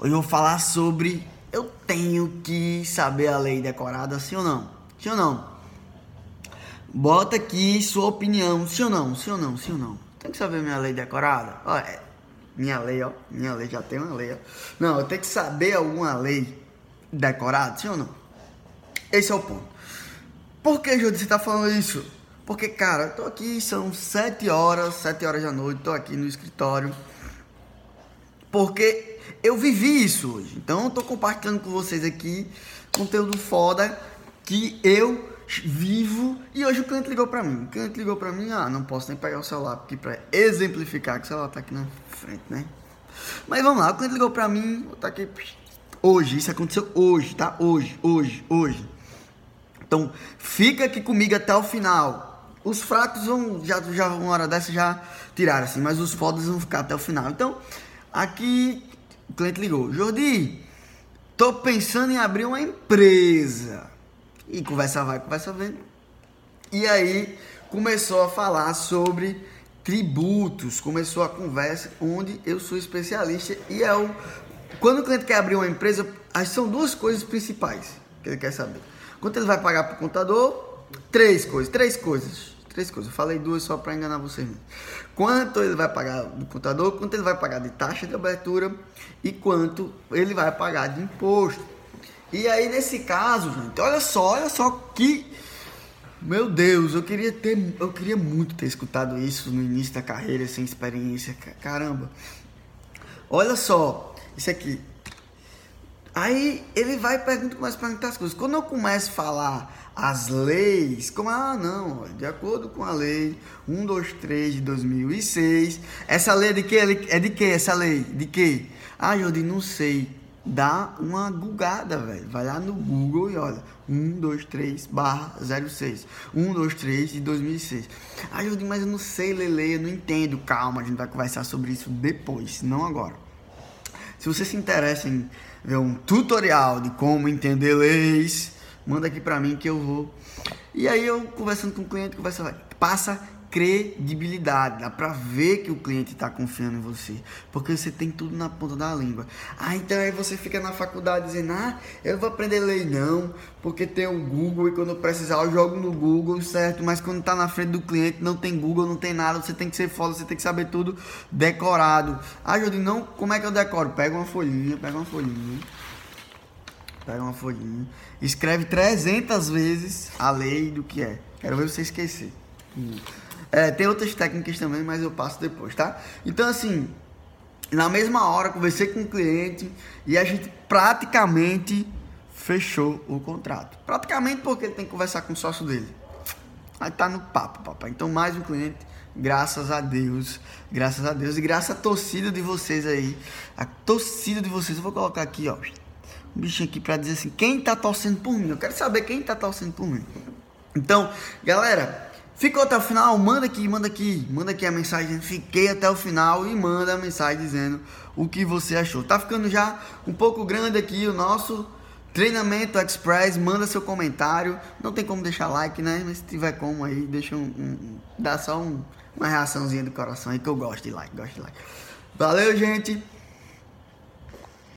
Hoje eu vou falar sobre eu tenho que saber a lei decorada, sim ou não? Sim ou não? Bota aqui sua opinião, sim ou não? Sim ou não? Sim ou não? Tem que saber minha lei decorada? Olha, é, minha lei, ó, minha lei já tem uma lei, ó. Não, eu tenho que saber alguma lei decorada, sim ou não? Esse é o ponto. Por que, Júlio, você tá falando isso? Porque, cara, eu tô aqui, são sete horas, sete horas da noite, tô aqui no escritório. Porque eu vivi isso hoje. Então eu tô compartilhando com vocês aqui conteúdo foda que eu vivo e hoje o cliente ligou para mim. O cliente ligou para mim, ah, não posso nem pegar o celular aqui para exemplificar que o celular tá aqui na frente, né? Mas vamos lá, o cliente ligou para mim, vou tá aqui hoje, isso aconteceu hoje, tá? Hoje, hoje, hoje. Então, fica aqui comigo até o final. Os fracos vão já já uma hora dessa já tiraram assim, mas os fodas vão ficar até o final. Então, aqui o cliente ligou, Jordi, tô pensando em abrir uma empresa. E conversa vai, conversa vem. E aí começou a falar sobre tributos, começou a conversa onde eu sou especialista e é o quando o cliente quer abrir uma empresa, são duas coisas principais que ele quer saber. Quanto ele vai pagar para o contador? Três coisas, três coisas. Três coisas. Eu falei duas só para enganar vocês mesmo. Quanto ele vai pagar do contador, quanto ele vai pagar de taxa de abertura e quanto ele vai pagar de imposto. E aí, nesse caso, gente, olha só, olha só que. Meu Deus, eu queria ter. Eu queria muito ter escutado isso no início da carreira, sem experiência. Caramba. Olha só, isso aqui. Aí ele vai pergunta, começa a perguntar as coisas. Quando eu começo a falar as leis, como, ah, não, de acordo com a lei 123 de 2006, essa lei é de que? É de que essa lei? De que? Ah, Jordi, não sei. Dá uma gugada, velho. Vai lá no Google e olha. 123 barra 06. 123 de 2006. Ah, Jordi, mas eu não sei ler lei, eu não entendo. Calma, a gente vai conversar sobre isso depois, não agora. Se você se interessa em ver um tutorial de como entender leis, manda aqui pra mim que eu vou. E aí eu conversando com o cliente, conversa, passa credibilidade, dá pra ver que o cliente está confiando em você, porque você tem tudo na ponta da língua. Ah, então aí você fica na faculdade dizendo, ah, eu vou aprender lei não, porque tem o Google e quando precisar eu jogo no Google, certo? Mas quando tá na frente do cliente não tem Google, não tem nada, você tem que ser foda, você tem que saber tudo decorado. Ah, Jodi, não, como é que eu decoro? Pega uma folhinha, pega uma folhinha. Pega uma folhinha, escreve 300 vezes a lei do que é. Quero ver você esquecer. É, tem outras técnicas também, mas eu passo depois, tá? Então, assim, na mesma hora, conversei com o cliente e a gente praticamente fechou o contrato. Praticamente porque ele tem que conversar com o sócio dele. Aí tá no papo, papai. Então, mais um cliente, graças a Deus, graças a Deus e graças à torcida de vocês aí. A torcida de vocês, eu vou colocar aqui, ó, um bichinho aqui para dizer assim: quem tá torcendo por mim? Eu quero saber quem tá torcendo por mim. Então, galera, Ficou até o final? Manda aqui, manda aqui, manda aqui a mensagem. Fiquei até o final e manda a mensagem dizendo o que você achou. Tá ficando já um pouco grande aqui o nosso treinamento express. Manda seu comentário. Não tem como deixar like, né? Mas se tiver como aí, deixa um, um dá só um, uma reaçãozinha do coração aí que eu gosto de like, gosto de like. Valeu, gente.